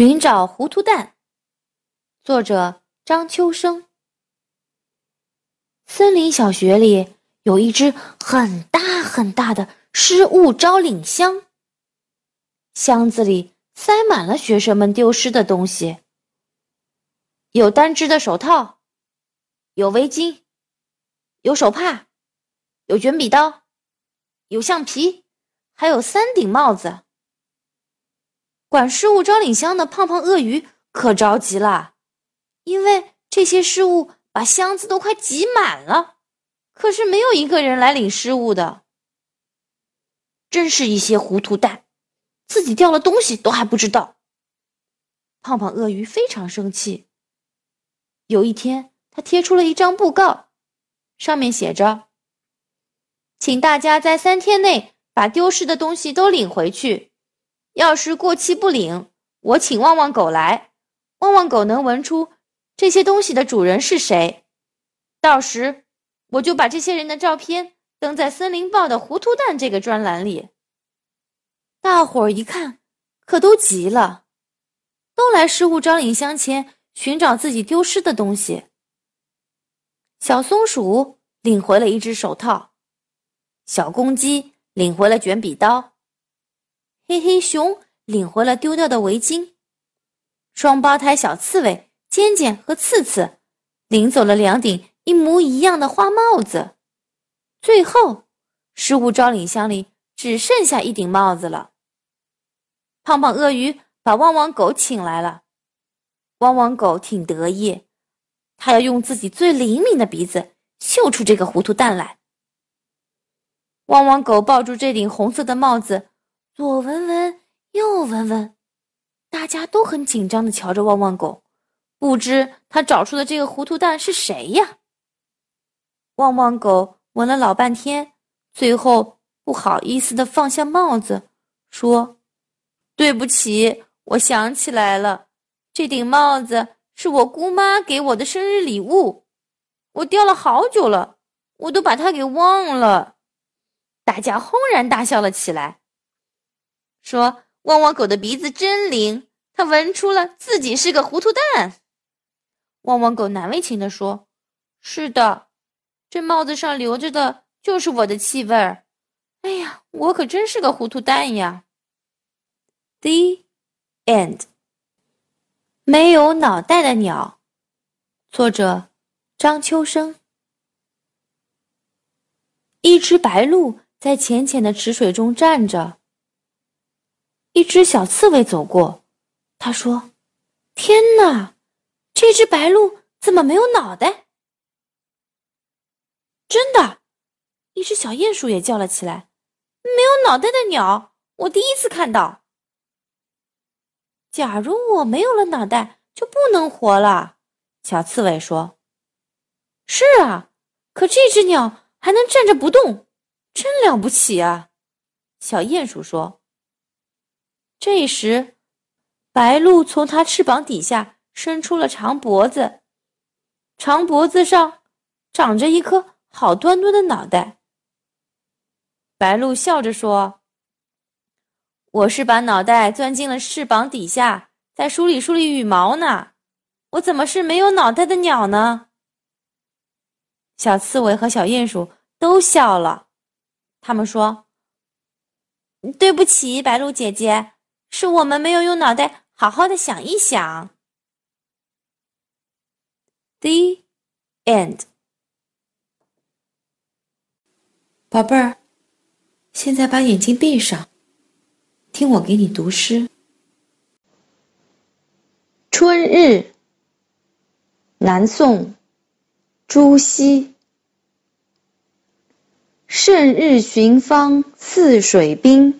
寻找糊涂蛋，作者张秋生。森林小学里有一只很大很大的失物招领箱，箱子里塞满了学生们丢失的东西，有单只的手套，有围巾，有手帕，有卷笔刀，有橡皮，还有三顶帽子。管失物招领箱的胖胖鳄鱼可着急了，因为这些失物把箱子都快挤满了，可是没有一个人来领失物的。真是一些糊涂蛋，自己掉了东西都还不知道。胖胖鳄鱼非常生气。有一天，他贴出了一张布告，上面写着：“请大家在三天内把丢失的东西都领回去。”要是过期不领，我请旺旺狗来。旺旺狗能闻出这些东西的主人是谁，到时我就把这些人的照片登在《森林报》的“糊涂蛋”这个专栏里。大伙儿一看，可都急了，都来失物招领箱前寻找自己丢失的东西。小松鼠领回了一只手套，小公鸡领回了卷笔刀。黑黑熊领回了丢掉的围巾，双胞胎小刺猬尖尖和刺刺领走了两顶一模一样的花帽子。最后，失物招领箱里只剩下一顶帽子了。胖胖鳄鱼把汪汪狗请来了，汪汪狗挺得意，他要用自己最灵敏的鼻子嗅出这个糊涂蛋来。汪汪狗抱住这顶红色的帽子。左闻闻，右闻闻，大家都很紧张的瞧着旺旺狗，不知他找出的这个糊涂蛋是谁呀？旺旺狗闻了老半天，最后不好意思的放下帽子，说：“对不起，我想起来了，这顶帽子是我姑妈给我的生日礼物，我掉了好久了，我都把它给忘了。”大家轰然大笑了起来。说：“汪汪狗的鼻子真灵，它闻出了自己是个糊涂蛋。”汪汪狗难为情地说：“是的，这帽子上留着的就是我的气味儿。哎呀，我可真是个糊涂蛋呀。” The end。没有脑袋的鸟，作者张秋生。一只白鹭在浅浅的池水中站着。一只小刺猬走过，他说：“天哪，这只白鹭怎么没有脑袋？”真的，一只小鼹鼠也叫了起来：“没有脑袋的鸟，我第一次看到。”假如我没有了脑袋，就不能活了。小刺猬说：“是啊，可这只鸟还能站着不动，真了不起啊！”小鼹鼠说。这时，白鹭从它翅膀底下伸出了长脖子，长脖子上长着一颗好端端的脑袋。白鹭笑着说：“我是把脑袋钻进了翅膀底下，再梳理梳理羽毛呢。我怎么是没有脑袋的鸟呢？”小刺猬和小鼹鼠都笑了，他们说：“对不起，白鹭姐姐。”是我们没有用脑袋好好的想一想。The end，宝贝儿，现在把眼睛闭上，听我给你读诗。春日，南宋，朱熹。胜日寻芳泗水滨。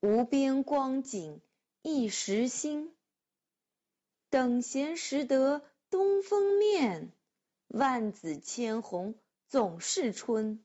无边光景一时新，等闲识得东风面，万紫千红总是春。